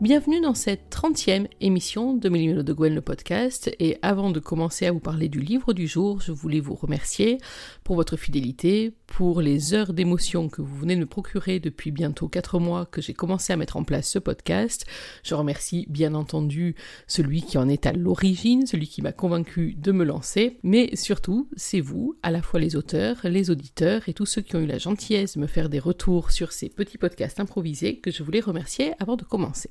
Bienvenue dans cette 30e émission de Mélimelo de Gwen le podcast et avant de commencer à vous parler du livre du jour, je voulais vous remercier pour votre fidélité, pour les heures d'émotion que vous venez de me procurer depuis bientôt 4 mois que j'ai commencé à mettre en place ce podcast. Je remercie bien entendu celui qui en est à l'origine, celui qui m'a convaincu de me lancer, mais surtout c'est vous, à la fois les auteurs, les auditeurs et tous ceux qui ont eu la gentillesse de me faire des retours sur ces petits podcasts improvisés que je voulais remercier avant de commencer.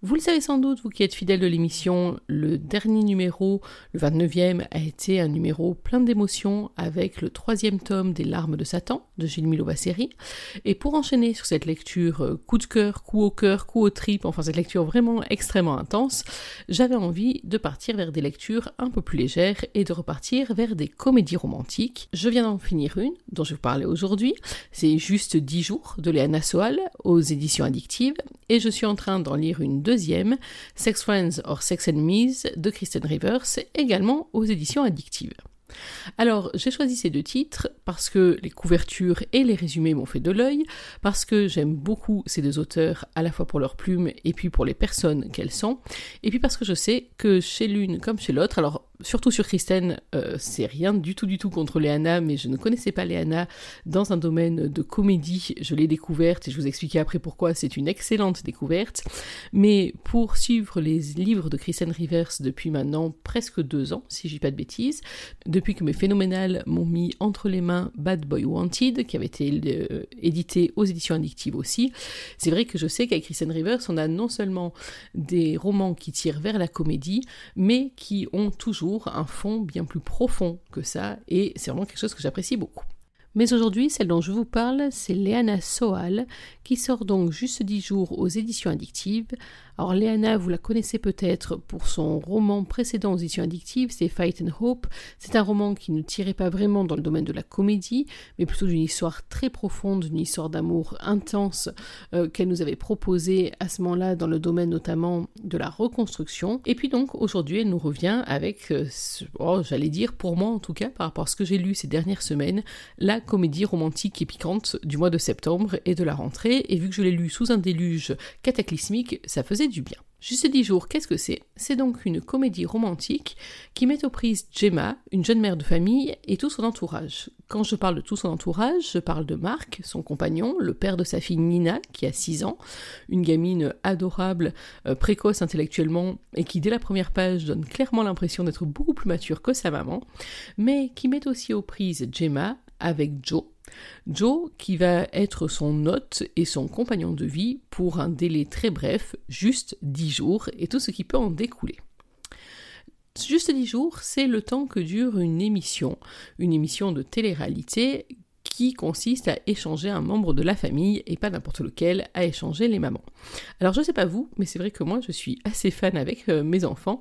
Vous le savez sans doute, vous qui êtes fidèle de l'émission, le dernier numéro, le 29e, a été un numéro plein d'émotions avec le troisième tome des larmes de Satan de Gilles Milovasseri. Et pour enchaîner sur cette lecture euh, coup de cœur, coup au cœur, coup au trip, enfin cette lecture vraiment extrêmement intense, j'avais envie de partir vers des lectures un peu plus légères et de repartir vers des comédies romantiques. Je viens d'en finir une, dont je vais vous parler aujourd'hui. C'est juste 10 jours de Léana Soal aux éditions addictives et je suis en train d'en lire une deuxième, Sex Friends or Sex Enemies de Kristen Rivers, également aux éditions addictives. Alors, j'ai choisi ces deux titres parce que les couvertures et les résumés m'ont fait de l'œil, parce que j'aime beaucoup ces deux auteurs, à la fois pour leurs plumes et puis pour les personnes qu'elles sont, et puis parce que je sais que chez l'une comme chez l'autre, alors surtout sur Kristen, euh, c'est rien du tout du tout contre Léana, mais je ne connaissais pas Léana dans un domaine de comédie. Je l'ai découverte et je vous expliquer après pourquoi c'est une excellente découverte. Mais pour suivre les livres de Kristen Rivers depuis maintenant presque deux ans, si je dis pas de bêtises, depuis que mes phénoménales m'ont mis entre les mains Bad Boy Wanted, qui avait été euh, édité aux éditions addictives aussi, c'est vrai que je sais qu'avec Kristen Rivers, on a non seulement des romans qui tirent vers la comédie, mais qui ont toujours un fond bien plus profond que ça, et c'est vraiment quelque chose que j'apprécie beaucoup. Mais aujourd'hui, celle dont je vous parle, c'est Léana Soal, qui sort donc juste dix jours aux éditions addictives, alors Léana, vous la connaissez peut-être pour son roman précédent aux éditions addictives, c'est Fight and Hope. C'est un roman qui ne tirait pas vraiment dans le domaine de la comédie, mais plutôt d'une histoire très profonde, d'une histoire d'amour intense euh, qu'elle nous avait proposée à ce moment-là dans le domaine notamment de la reconstruction. Et puis donc aujourd'hui, elle nous revient avec, euh, oh, j'allais dire pour moi en tout cas, par rapport à ce que j'ai lu ces dernières semaines, la comédie romantique et piquante du mois de septembre et de la rentrée. Et vu que je l'ai lu sous un déluge cataclysmique, ça faisait du bien. Juste dix jours, qu'est-ce que c'est? C'est donc une comédie romantique qui met aux prises Gemma, une jeune mère de famille, et tout son entourage. Quand je parle de tout son entourage, je parle de Marc, son compagnon, le père de sa fille Nina, qui a 6 ans, une gamine adorable, euh, précoce intellectuellement, et qui dès la première page donne clairement l'impression d'être beaucoup plus mature que sa maman, mais qui met aussi aux prises Gemma avec Joe, Joe qui va être son hôte et son compagnon de vie pour un délai très bref, juste 10 jours, et tout ce qui peut en découler. Juste 10 jours, c'est le temps que dure une émission, une émission de télé-réalité qui consiste à échanger un membre de la famille et pas n'importe lequel, à échanger les mamans. Alors je sais pas vous, mais c'est vrai que moi je suis assez fan avec euh, mes enfants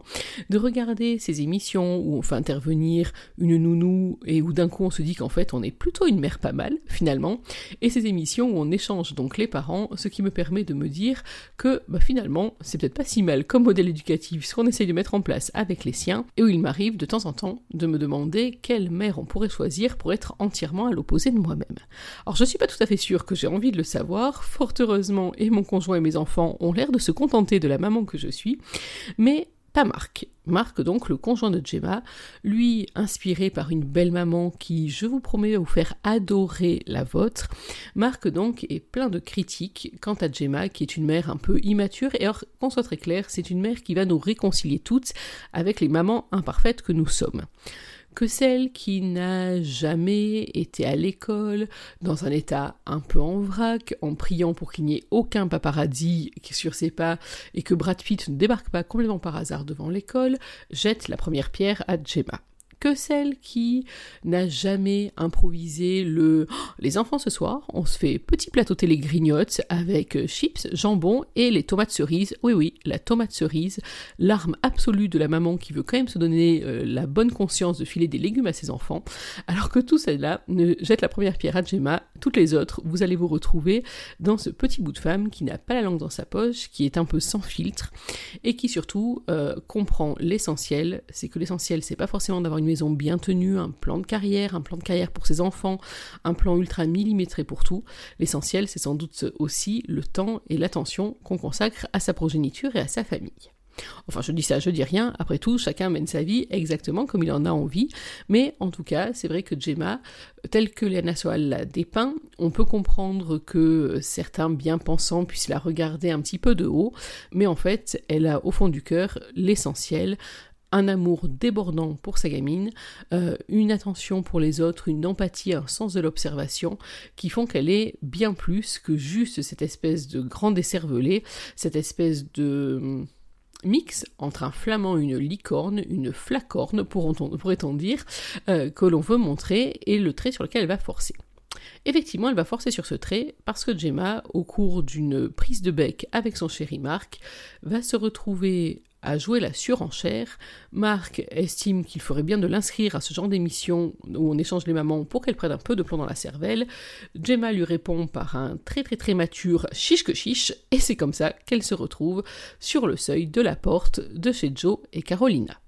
de regarder ces émissions où on fait intervenir une nounou et où d'un coup on se dit qu'en fait on est plutôt une mère pas mal finalement, et ces émissions où on échange donc les parents, ce qui me permet de me dire que bah, finalement c'est peut-être pas si mal comme modèle éducatif ce qu'on essaye de mettre en place avec les siens, et où il m'arrive de temps en temps de me demander quelle mère on pourrait choisir pour être entièrement à l'opposé de moi Alors je suis pas tout à fait sûre que j'ai envie de le savoir, fort heureusement, et mon conjoint et mes enfants ont l'air de se contenter de la maman que je suis, mais pas Marc. Marc, donc, le conjoint de Gemma, lui, inspiré par une belle maman qui, je vous promets, va vous faire adorer la vôtre. Marc, donc, est plein de critiques quant à Gemma, qui est une mère un peu immature. Et alors, qu'on soit très clair, c'est une mère qui va nous réconcilier toutes avec les mamans imparfaites que nous sommes que celle qui n'a jamais été à l'école, dans un état un peu en vrac, en priant pour qu'il n'y ait aucun paparazzi sur ses pas et que Brad Pitt ne débarque pas complètement par hasard devant l'école, jette la première pierre à Gemma que celle qui n'a jamais improvisé le oh, les enfants ce soir, on se fait petit plateau télé grignote avec euh, chips, jambon et les tomates cerises. Oui oui, la tomate cerise, l'arme absolue de la maman qui veut quand même se donner euh, la bonne conscience de filer des légumes à ses enfants. Alors que tout celle-là ne jette la première pierre à Gemma, toutes les autres, vous allez vous retrouver dans ce petit bout de femme qui n'a pas la langue dans sa poche, qui est un peu sans filtre et qui surtout euh, comprend l'essentiel. C'est que l'essentiel, c'est pas forcément d'avoir une maison bien tenue, un plan de carrière, un plan de carrière pour ses enfants, un plan ultra millimétré pour tout. L'essentiel, c'est sans doute aussi le temps et l'attention qu'on consacre à sa progéniture et à sa famille. Enfin, je dis ça, je dis rien. Après tout, chacun mène sa vie exactement comme il en a envie. Mais en tout cas, c'est vrai que Gemma, telle que Léana Soal l'a dépeint, on peut comprendre que certains bien-pensants puissent la regarder un petit peu de haut. Mais en fait, elle a au fond du cœur l'essentiel, un amour débordant pour sa gamine, euh, une attention pour les autres, une empathie, un sens de l'observation, qui font qu'elle est bien plus que juste cette espèce de grand décervelé, cette espèce de hum, mix entre un flamand, une licorne, une flacorne, pourrait-on dire, euh, que l'on veut montrer, et le trait sur lequel elle va forcer. Effectivement, elle va forcer sur ce trait parce que Gemma, au cours d'une prise de bec avec son chéri Marc, va se retrouver à jouer la surenchère. Marc estime qu'il ferait bien de l'inscrire à ce genre d'émission où on échange les mamans pour qu'elle prenne un peu de plomb dans la cervelle. Gemma lui répond par un très très très mature chiche que chiche, et c'est comme ça qu'elle se retrouve sur le seuil de la porte de chez Joe et Carolina.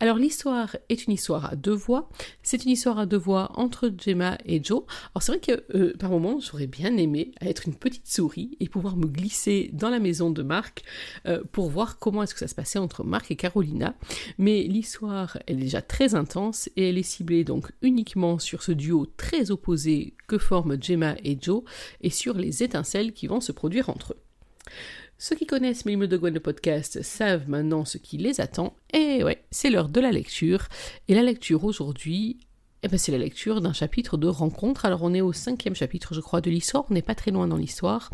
Alors l'histoire est une histoire à deux voix. C'est une histoire à deux voix entre Gemma et Joe. Alors c'est vrai que euh, par moments j'aurais bien aimé être une petite souris et pouvoir me glisser dans la maison de Marc euh, pour voir comment est-ce que ça se passait entre Marc et Carolina. Mais l'histoire est déjà très intense et elle est ciblée donc uniquement sur ce duo très opposé que forment Gemma et Joe et sur les étincelles qui vont se produire entre eux. Ceux qui connaissent Mille de Gwen le podcast savent maintenant ce qui les attend. Et ouais, c'est l'heure de la lecture. Et la lecture aujourd'hui, eh ben c'est la lecture d'un chapitre de rencontre. Alors on est au cinquième chapitre, je crois, de l'histoire. On n'est pas très loin dans l'histoire.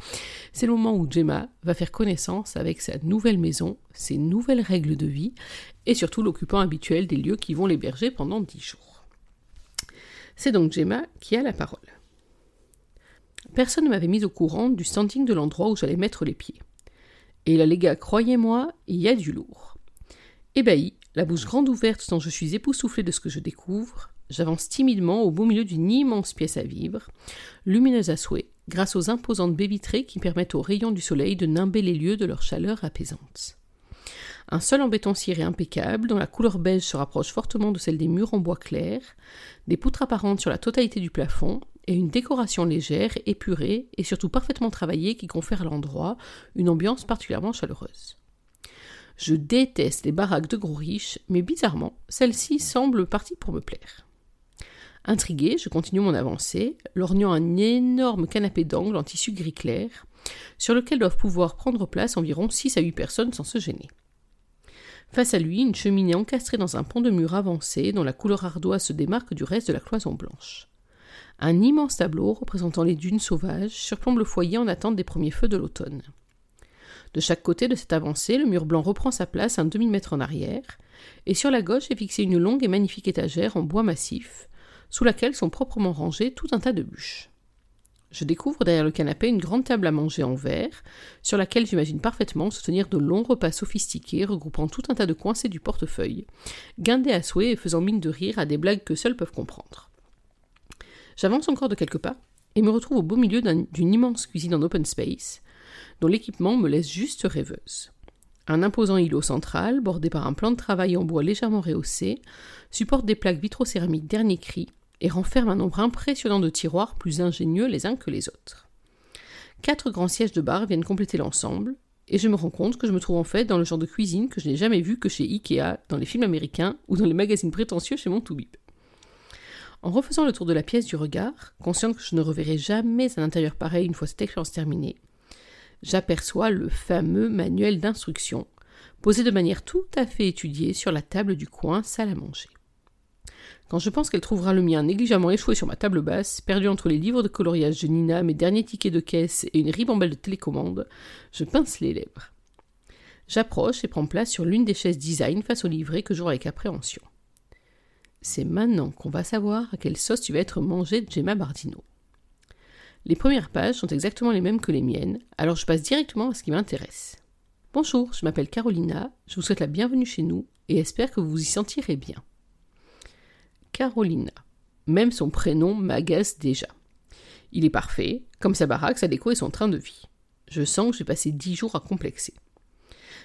C'est le moment où Gemma va faire connaissance avec sa nouvelle maison, ses nouvelles règles de vie, et surtout l'occupant habituel des lieux qui vont l'héberger pendant dix jours. C'est donc Gemma qui a la parole. Personne ne m'avait mis au courant du standing de l'endroit où j'allais mettre les pieds. Et là, les gars, croyez-moi, il y a du lourd. Ébahi, la bouche grande ouverte tant je suis époustouflé de ce que je découvre, j'avance timidement au beau milieu d'une immense pièce à vivre, lumineuse à souhait, grâce aux imposantes baies vitrées qui permettent aux rayons du soleil de nimber les lieux de leur chaleur apaisante. Un sol en béton ciré impeccable, dont la couleur beige se rapproche fortement de celle des murs en bois clair, des poutres apparentes sur la totalité du plafond, et une décoration légère, épurée et surtout parfaitement travaillée qui confère à l'endroit une ambiance particulièrement chaleureuse. Je déteste les baraques de gros riches, mais bizarrement, celle-ci semble partie pour me plaire. Intrigué, je continue mon avancée, lorgnant un énorme canapé d'angle en tissu gris clair, sur lequel doivent pouvoir prendre place environ 6 à 8 personnes sans se gêner. Face à lui, une cheminée encastrée dans un pont de mur avancé dont la couleur ardoise se démarque du reste de la cloison blanche. Un immense tableau représentant les dunes sauvages surplombe le foyer en attente des premiers feux de l'automne. De chaque côté de cette avancée, le mur blanc reprend sa place un demi-mètre en arrière, et sur la gauche est fixée une longue et magnifique étagère en bois massif, sous laquelle sont proprement rangés tout un tas de bûches. Je découvre derrière le canapé une grande table à manger en verre, sur laquelle j'imagine parfaitement se tenir de longs repas sophistiqués regroupant tout un tas de coincés du portefeuille, guindés à souhait et faisant mine de rire à des blagues que seuls peuvent comprendre. J'avance encore de quelques pas et me retrouve au beau milieu d'une immense cuisine en open space, dont l'équipement me laisse juste rêveuse. Un imposant îlot central, bordé par un plan de travail en bois légèrement rehaussé, supporte des plaques vitrocéramiques dernier cri et renferme un nombre impressionnant de tiroirs plus ingénieux les uns que les autres. Quatre grands sièges de bar viennent compléter l'ensemble, et je me rends compte que je me trouve en fait dans le genre de cuisine que je n'ai jamais vu que chez Ikea, dans les films américains ou dans les magazines prétentieux chez mon Toubib. En refaisant le tour de la pièce du regard, consciente que je ne reverrai jamais un intérieur pareil une fois cette expérience terminée, j'aperçois le fameux manuel d'instruction, posé de manière tout à fait étudiée sur la table du coin salle à manger. Quand je pense qu'elle trouvera le mien négligemment échoué sur ma table basse, perdu entre les livres de coloriage de Nina, mes derniers tickets de caisse et une ribambelle de télécommande, je pince les lèvres. J'approche et prends place sur l'une des chaises design face au livret que j'aurai avec appréhension. C'est maintenant qu'on va savoir à quelle sauce tu vas être mangé Gemma Bardino. Les premières pages sont exactement les mêmes que les miennes, alors je passe directement à ce qui m'intéresse. Bonjour, je m'appelle Carolina, je vous souhaite la bienvenue chez nous et espère que vous vous y sentirez bien. Carolina. Même son prénom m'agace déjà. Il est parfait, comme sa baraque, sa déco et son train de vie. Je sens que j'ai passé dix jours à complexer.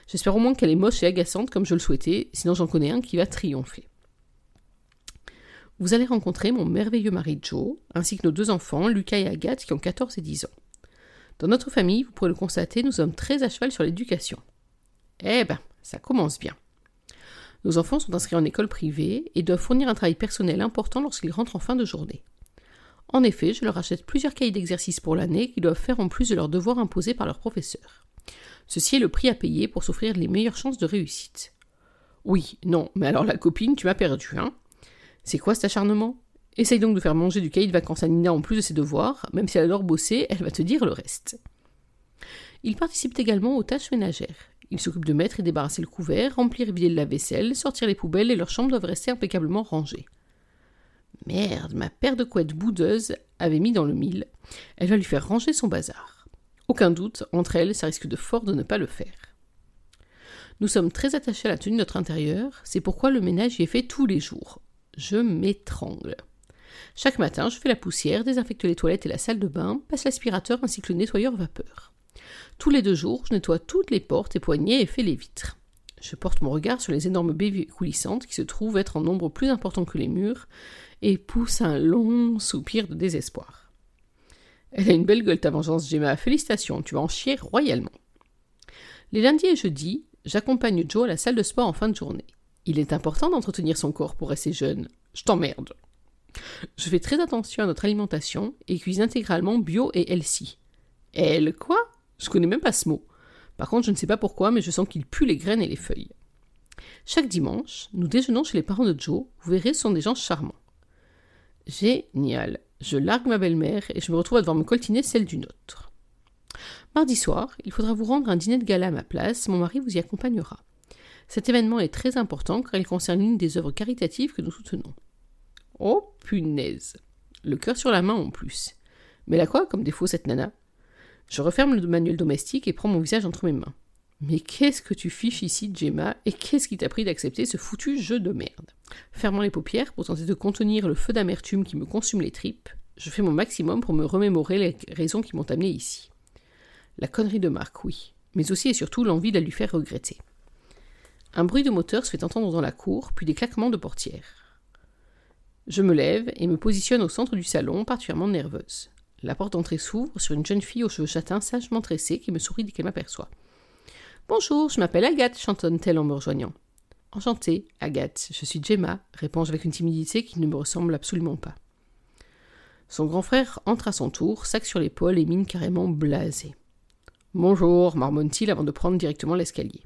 J'espère au moins qu'elle est moche et agaçante comme je le souhaitais, sinon j'en connais un qui va triompher. Vous allez rencontrer mon merveilleux mari Joe, ainsi que nos deux enfants, Lucas et Agathe, qui ont 14 et 10 ans. Dans notre famille, vous pourrez le constater, nous sommes très à cheval sur l'éducation. Eh ben, ça commence bien. Nos enfants sont inscrits en école privée et doivent fournir un travail personnel important lorsqu'ils rentrent en fin de journée. En effet, je leur achète plusieurs cahiers d'exercice pour l'année qu'ils doivent faire en plus de leurs devoirs imposés par leurs professeurs. Ceci est le prix à payer pour s'offrir les meilleures chances de réussite. Oui, non, mais alors la copine, tu m'as perdu, hein? C'est quoi cet acharnement? Essaye donc de faire manger du cahier de vacances à Nina en plus de ses devoirs, même si elle adore bosser, elle va te dire le reste. Ils participent également aux tâches ménagères. Ils s'occupent de mettre et débarrasser le couvert, remplir et vider la vaisselle, sortir les poubelles et leurs chambres doivent rester impeccablement rangées. Merde, ma paire de couettes boudeuse avait mis dans le mille. Elle va lui faire ranger son bazar. Aucun doute, entre elles, ça risque de fort de ne pas le faire. Nous sommes très attachés à la tenue de notre intérieur, c'est pourquoi le ménage y est fait tous les jours. Je m'étrangle. Chaque matin, je fais la poussière, désinfecte les toilettes et la salle de bain, passe l'aspirateur ainsi que le nettoyeur vapeur. Tous les deux jours, je nettoie toutes les portes et poignées et fais les vitres. Je porte mon regard sur les énormes baies coulissantes qui se trouvent être en nombre plus important que les murs et pousse un long soupir de désespoir. Elle a une belle gueule ta vengeance, Gemma. Félicitations, tu vas en chier royalement. Les lundis et jeudis, j'accompagne Joe à la salle de sport en fin de journée. Il est important d'entretenir son corps pour rester jeune. Je t'emmerde. Je fais très attention à notre alimentation et cuisine intégralement bio et healthy. Elle quoi? Je connais même pas ce mot. Par contre, je ne sais pas pourquoi, mais je sens qu'il pue les graines et les feuilles. Chaque dimanche, nous déjeunons chez les parents de Joe. Vous verrez, ce sont des gens charmants. Génial. Je largue ma belle-mère et je me retrouve à devoir me coltiner celle d'une autre. Mardi soir, il faudra vous rendre un dîner de gala à ma place, mon mari vous y accompagnera. Cet événement est très important car il concerne l'une des œuvres caritatives que nous soutenons. Oh punaise. Le cœur sur la main en plus. Mais la quoi comme défaut cette nana? Je referme le manuel domestique et prends mon visage entre mes mains. Mais qu'est-ce que tu fiches ici, Gemma, et qu'est-ce qui t'a pris d'accepter ce foutu jeu de merde? Fermant les paupières pour tenter de contenir le feu d'amertume qui me consume les tripes, je fais mon maximum pour me remémorer les raisons qui m'ont amené ici. La connerie de Marc, oui, mais aussi et surtout l'envie de la lui faire regretter. Un bruit de moteur se fait entendre dans la cour, puis des claquements de portières. Je me lève et me positionne au centre du salon, particulièrement nerveuse. La porte d'entrée s'ouvre sur une jeune fille aux cheveux châtains sagement tressés qui me sourit dès qu'elle m'aperçoit. Bonjour, je m'appelle Agathe, chantonne-t-elle en me rejoignant. Enchantée, Agathe, je suis Gemma, réponds-je avec une timidité qui ne me ressemble absolument pas. Son grand frère entre à son tour, sac sur l'épaule et mine carrément blasée. Bonjour, marmonne-t-il avant de prendre directement l'escalier.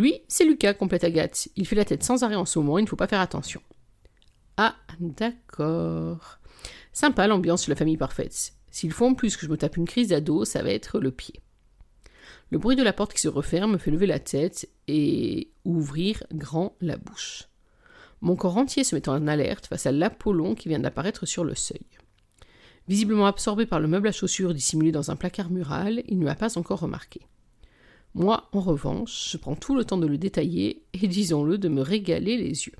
Lui, c'est Lucas, complète Agathe. Il fait la tête sans arrêt en ce moment, il ne faut pas faire attention. Ah, d'accord. Sympa l'ambiance de la famille parfaite. S'il faut en plus que je me tape une crise d'ado, ça va être le pied. Le bruit de la porte qui se referme me fait lever la tête et ouvrir grand la bouche. Mon corps entier se met en alerte face à l'Apollon qui vient d'apparaître sur le seuil. Visiblement absorbé par le meuble à chaussures dissimulé dans un placard mural, il ne m'a pas encore remarqué. Moi, en revanche, je prends tout le temps de le détailler et, disons-le, de me régaler les yeux.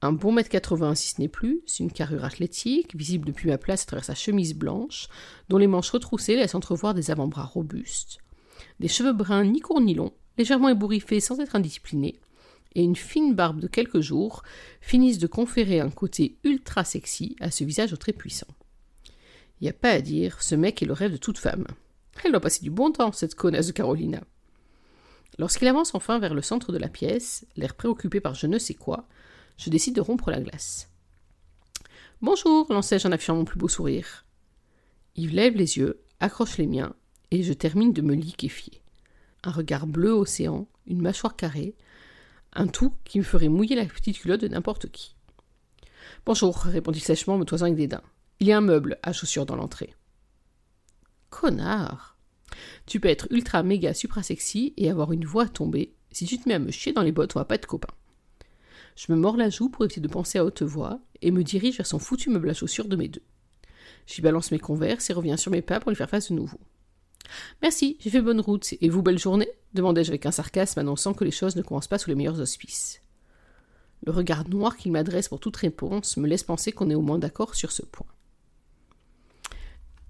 Un bon mètre quatre-vingts si ce n'est plus, c'est une carrure athlétique, visible depuis ma place à travers sa chemise blanche, dont les manches retroussées laissent entrevoir des avant-bras robustes, des cheveux bruns ni courts ni longs, légèrement ébouriffés sans être indisciplinés, et une fine barbe de quelques jours finissent de conférer un côté ultra sexy à ce visage très puissant. Y a pas à dire, ce mec est le rêve de toute femme. Elle doit passer du bon temps, cette connasse de Carolina. Lorsqu'il avance enfin vers le centre de la pièce, l'air préoccupé par je ne sais quoi, je décide de rompre la glace. Bonjour, lançai-je en affichant mon plus beau sourire. Il lève les yeux, accroche les miens et je termine de me liquéfier. Un regard bleu océan, une mâchoire carrée, un tout qui me ferait mouiller la petite culotte de n'importe qui. Bonjour, répondit sèchement, me toisant avec dédain. Il y a un meuble à chaussures dans l'entrée. Connard Tu peux être ultra méga supra sexy et avoir une voix tombée. Si tu te mets à me chier dans les bottes, on va pas être copains. Je me mords la joue pour éviter de penser à haute voix et me dirige vers son foutu meuble à chaussures de mes deux. J'y balance mes converses et reviens sur mes pas pour lui faire face de nouveau. Merci, j'ai fait bonne route. Et vous, belle journée demandai-je avec un sarcasme annonçant que les choses ne commencent pas sous les meilleurs auspices. Le regard noir qu'il m'adresse pour toute réponse me laisse penser qu'on est au moins d'accord sur ce point.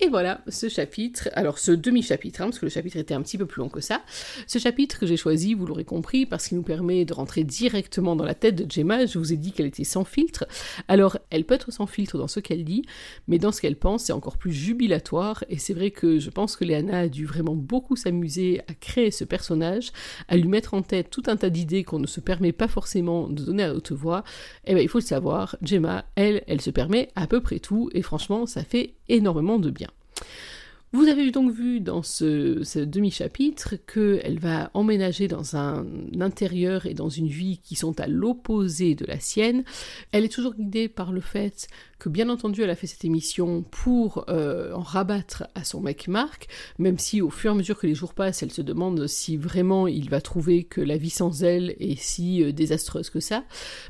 Et voilà ce chapitre, alors ce demi-chapitre, hein, parce que le chapitre était un petit peu plus long que ça. Ce chapitre que j'ai choisi, vous l'aurez compris, parce qu'il nous permet de rentrer directement dans la tête de Gemma. Je vous ai dit qu'elle était sans filtre. Alors, elle peut être sans filtre dans ce qu'elle dit, mais dans ce qu'elle pense, c'est encore plus jubilatoire. Et c'est vrai que je pense que Léana a dû vraiment beaucoup s'amuser à créer ce personnage, à lui mettre en tête tout un tas d'idées qu'on ne se permet pas forcément de donner à haute voix. Et eh bien, il faut le savoir, Gemma, elle, elle se permet à peu près tout, et franchement, ça fait énormément de bien. Vous avez donc vu dans ce, demi-chapitre qu'elle va emménager dans un intérieur et dans une vie qui sont à l'opposé de la sienne. Elle est toujours guidée par le fait que bien entendu elle a fait cette émission pour euh, en rabattre à son mec Marc, même si au fur et à mesure que les jours passent, elle se demande si vraiment il va trouver que la vie sans elle est si euh, désastreuse que ça.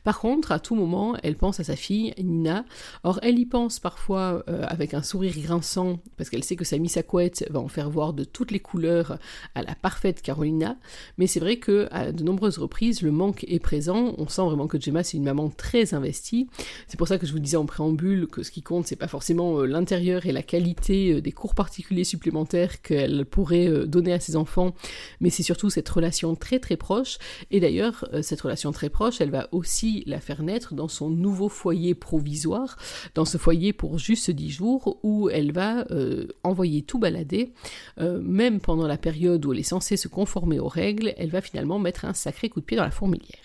Par contre, à tout moment, elle pense à sa fille, Nina. Or, elle y pense parfois euh, avec un sourire grinçant, parce qu'elle sait que sa sa couette va en faire voir de toutes les couleurs à la parfaite Carolina, mais c'est vrai que à de nombreuses reprises, le manque est présent. On sent vraiment que Gemma, c'est une maman très investie. C'est pour ça que je vous disais en préambule que ce qui compte, c'est pas forcément euh, l'intérieur et la qualité euh, des cours particuliers supplémentaires qu'elle pourrait euh, donner à ses enfants, mais c'est surtout cette relation très très proche. Et d'ailleurs, cette relation très proche, elle va aussi la faire naître dans son nouveau foyer provisoire, dans ce foyer pour juste 10 jours, où elle va envoyer tout balader, même pendant la période où elle est censée se conformer aux règles, elle va finalement mettre un sacré coup de pied dans la fourmilière.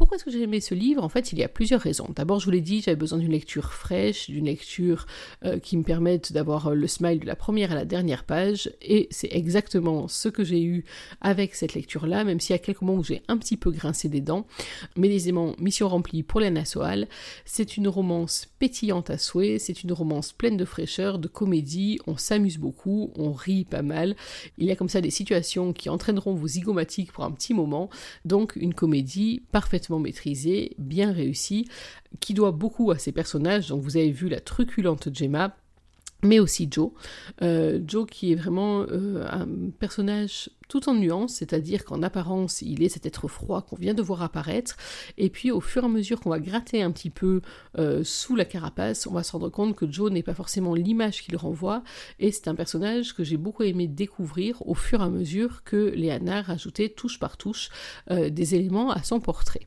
Pourquoi est-ce que j'ai aimé ce livre? En fait, il y a plusieurs raisons. D'abord, je vous l'ai dit, j'avais besoin d'une lecture fraîche, d'une lecture euh, qui me permette d'avoir euh, le smile de la première à la dernière page, et c'est exactement ce que j'ai eu avec cette lecture-là, même s'il y a quelques moments où j'ai un petit peu grincé des dents. Mais aisément, mission remplie pour Lena Soal. C'est une romance pétillante à souhait, c'est une romance pleine de fraîcheur, de comédie, on s'amuse beaucoup, on rit pas mal. Il y a comme ça des situations qui entraîneront vos zygomatiques pour un petit moment, donc une comédie parfaitement maîtrisé, bien réussi, qui doit beaucoup à ses personnages. Donc vous avez vu la truculente Gemma, mais aussi Joe. Euh, Joe qui est vraiment euh, un personnage tout en nuance, c'est-à-dire qu'en apparence il est cet être froid qu'on vient de voir apparaître, et puis au fur et à mesure qu'on va gratter un petit peu euh, sous la carapace, on va se rendre compte que Joe n'est pas forcément l'image qu'il renvoie, et c'est un personnage que j'ai beaucoup aimé découvrir au fur et à mesure que Léana rajoutait touche par touche des éléments à son portrait.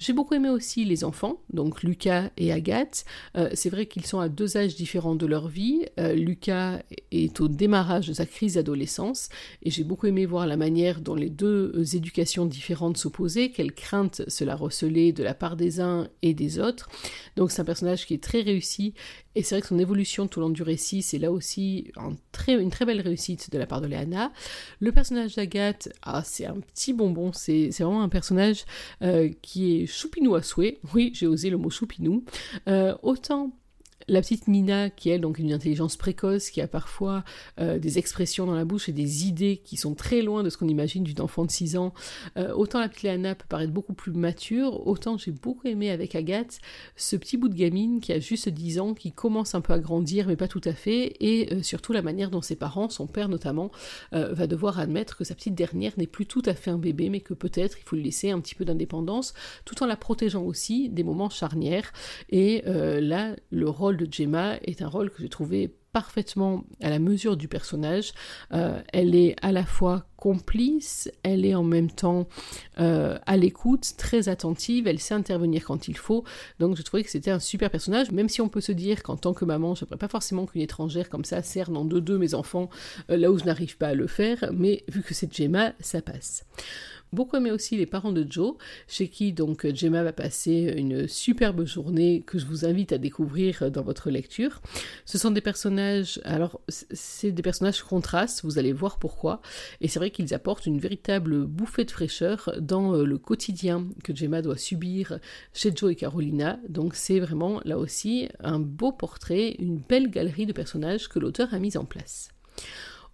J'ai beaucoup aimé aussi les enfants, donc Lucas et Agathe. Euh, c'est vrai qu'ils sont à deux âges différents de leur vie. Euh, Lucas est au démarrage de sa crise d'adolescence et j'ai beaucoup aimé voir la manière dont les deux euh, éducations différentes s'opposaient, quelle crainte cela recelait de la part des uns et des autres. Donc c'est un personnage qui est très réussi et c'est vrai que son évolution tout au long du récit, c'est là aussi une très belle réussite de la part de Léana. Le personnage d'Agathe, ah, c'est un petit bonbon, c'est vraiment un personnage qui est choupinou à souhait. Oui, j'ai osé le mot choupinou. Euh, autant la petite Nina, qui elle donc une intelligence précoce, qui a parfois euh, des expressions dans la bouche et des idées qui sont très loin de ce qu'on imagine d'une enfant de 6 ans, euh, autant la petite Léana peut paraître beaucoup plus mature, autant j'ai beaucoup aimé avec Agathe ce petit bout de gamine qui a juste 10 ans, qui commence un peu à grandir mais pas tout à fait, et euh, surtout la manière dont ses parents, son père notamment, va devoir admettre que sa petite dernière n'est plus tout à fait un bébé, mais que peut-être il faut lui laisser un petit peu d'indépendance, tout en la protégeant aussi des moments charnières. Et là, le rôle de Gemma est un rôle que j'ai trouvé parfaitement à la mesure du personnage. Euh, elle est à la fois complice, elle est en même temps euh, à l'écoute, très attentive, elle sait intervenir quand il faut. Donc je trouvais que c'était un super personnage, même si on peut se dire qu'en tant que maman, je ne pas forcément qu'une étrangère comme ça cerne en deux-deux mes enfants euh, là où je n'arrive pas à le faire, mais vu que c'est Gemma, ça passe beaucoup aimé aussi les parents de Joe, chez qui donc Gemma va passer une superbe journée que je vous invite à découvrir dans votre lecture. Ce sont des personnages, alors c'est des personnages contrastes, vous allez voir pourquoi, et c'est vrai qu'ils apportent une véritable bouffée de fraîcheur dans euh, le quotidien que Gemma doit subir chez Joe et Carolina, donc c'est vraiment là aussi un beau portrait, une belle galerie de personnages que l'auteur a mis en place.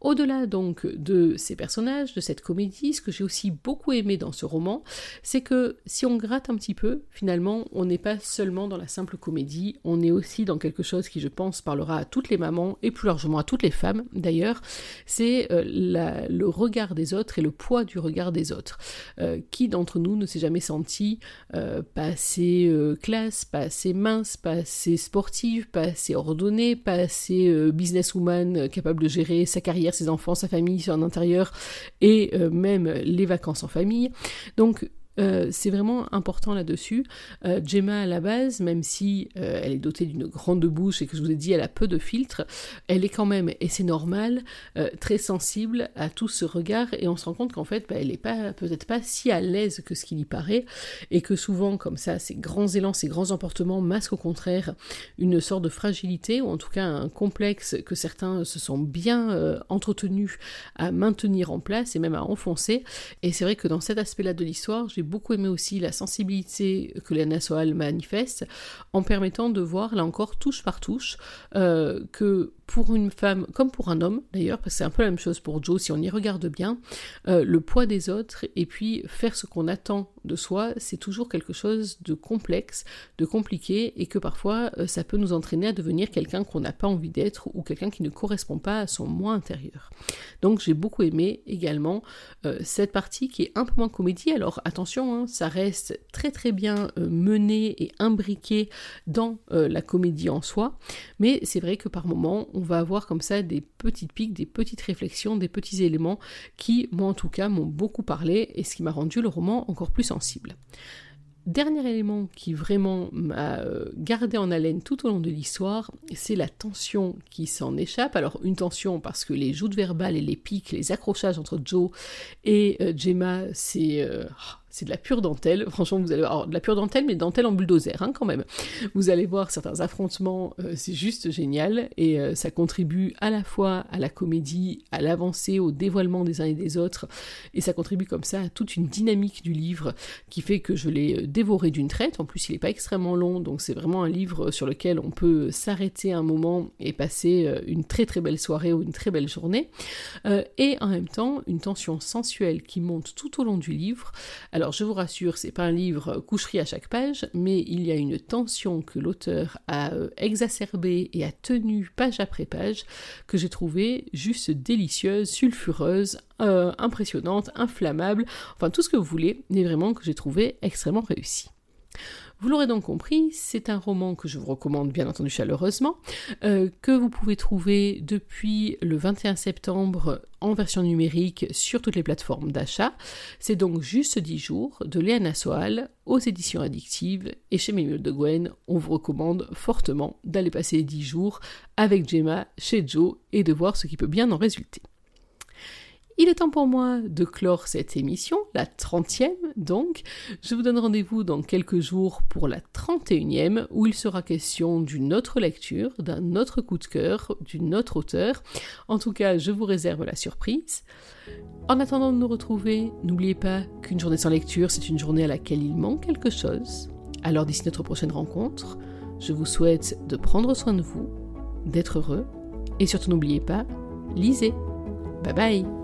Au-delà donc de ces personnages, de cette comédie, ce que j'ai aussi beaucoup aimé dans ce roman, c'est que si on gratte un petit peu, finalement, on n'est pas seulement dans la simple comédie, on est aussi dans quelque chose qui, je pense, parlera à toutes les mamans et plus largement à toutes les femmes d'ailleurs, c'est euh, le regard des autres et le poids du regard des autres. Euh, qui d'entre nous ne s'est jamais senti euh, pas assez classe, pas assez mince, pas assez sportive, pas assez ordonnée, pas assez businesswoman capable de gérer sa carrière, ses enfants, sa famille, son intérieur et même les vacances en famille. Donc euh, c'est vraiment important là-dessus. Euh, Gemma, à la base, même si euh, elle est dotée d'une grande bouche et que je vous ai dit, elle a peu de filtres, elle est quand même, et c'est normal, très sensible à tout ce regard et on se rend compte qu'en fait, bah, elle n'est pas, peut-être pas si à l'aise que ce qu'il y paraît et que souvent, comme ça, ces grands élans, ces grands emportements masquent au contraire une sorte de fragilité ou en tout cas un complexe que certains se sont bien entretenus à maintenir en place et même à enfoncer. Et c'est vrai que dans cet aspect-là de l'histoire, j'ai beaucoup aimé aussi la sensibilité que Léana Soal manifeste en permettant de voir, là encore, touche par touche, euh, que pour une femme, comme pour un homme d'ailleurs, parce que c'est un peu la même chose pour Joe si on y regarde bien, euh, le poids des autres et puis faire ce qu'on attend de soi, c'est toujours quelque chose de complexe, de compliqué et que parfois euh, ça peut nous entraîner à devenir quelqu'un qu'on n'a pas envie d'être ou quelqu'un qui ne correspond pas à son moi intérieur. Donc j'ai beaucoup aimé également cette partie qui est un peu moins comédie. Alors attention, hein, ça reste très très bien mené et imbriqué dans la comédie en soi, mais c'est vrai que par moments on va avoir comme ça des petites piques, des petites réflexions, des petits éléments qui, moi en tout cas, m'ont beaucoup parlé et ce qui m'a rendu le roman encore plus sensible. Dernier élément qui vraiment m'a euh, gardé en haleine tout au long de l'histoire, c'est la tension qui s'en échappe. Alors une tension parce que les joutes verbales et les pics, les accrochages entre Joe et euh, Gemma, c'est euh, c'est de la pure dentelle. Franchement, vous allez voir, de la pure dentelle, mais dentelle en bulldozer, hein, quand même. Vous allez voir certains affrontements, euh, c'est juste génial, et euh, ça contribue à la fois à la comédie, à l'avancée, au dévoilement des uns et des autres, et ça contribue comme ça à toute une dynamique du livre qui fait que je l'ai euh, dévoré d'une traite. En plus, il n'est pas extrêmement long, donc c'est vraiment un livre sur lequel on peut s'arrêter un moment et passer une très très belle soirée ou une très belle journée. et en même temps, une tension sensuelle qui monte tout au long du livre. Alors je vous rassure, c'est pas un livre coucherie à chaque page, mais il y a une tension que l'auteur a euh, exacerbée et a tenue page après page que j'ai trouvée juste délicieuse, sulfureuse, euh, impressionnante, inflammable, enfin tout ce que vous voulez, mais vraiment que j'ai trouvé extrêmement réussi. Vous l'aurez donc compris, c'est un roman que je vous recommande bien entendu chaleureusement, euh, que vous pouvez trouver depuis le 21 septembre en version numérique sur toutes les plateformes d'achat. C'est donc juste 10 jours de Léana Soal aux éditions addictives et chez Mémule de Gwen, on vous recommande fortement d'aller passer 10 jours avec Gemma chez Joe et de voir ce qui peut bien en résulter. Il est temps pour moi de clore cette émission, la 30e donc. Je vous donne rendez-vous dans quelques jours pour la 31e où il sera question d'une autre lecture, d'un autre coup de cœur, d'une autre auteur. En tout cas, je vous réserve la surprise. En attendant de nous retrouver, n'oubliez pas qu'une journée sans lecture, c'est une journée à laquelle il manque quelque chose. Alors d'ici notre prochaine rencontre, je vous souhaite de prendre soin de vous, d'être heureux et surtout n'oubliez pas, lisez. Bye bye